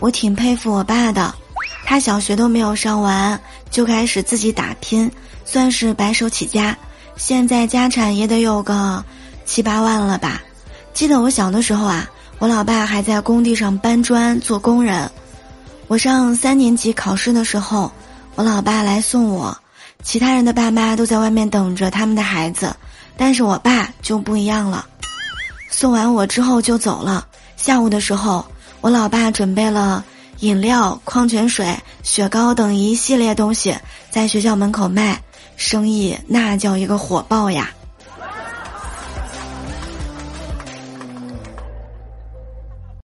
我挺佩服我爸的，他小学都没有上完就开始自己打拼，算是白手起家。现在家产也得有个七八万了吧？记得我小的时候啊，我老爸还在工地上搬砖做工人。我上三年级考试的时候，我老爸来送我，其他人的爸妈都在外面等着他们的孩子，但是我爸就不一样了。送完我之后就走了。下午的时候。我老爸准备了饮料、矿泉水、雪糕等一系列东西，在学校门口卖，生意那叫一个火爆呀。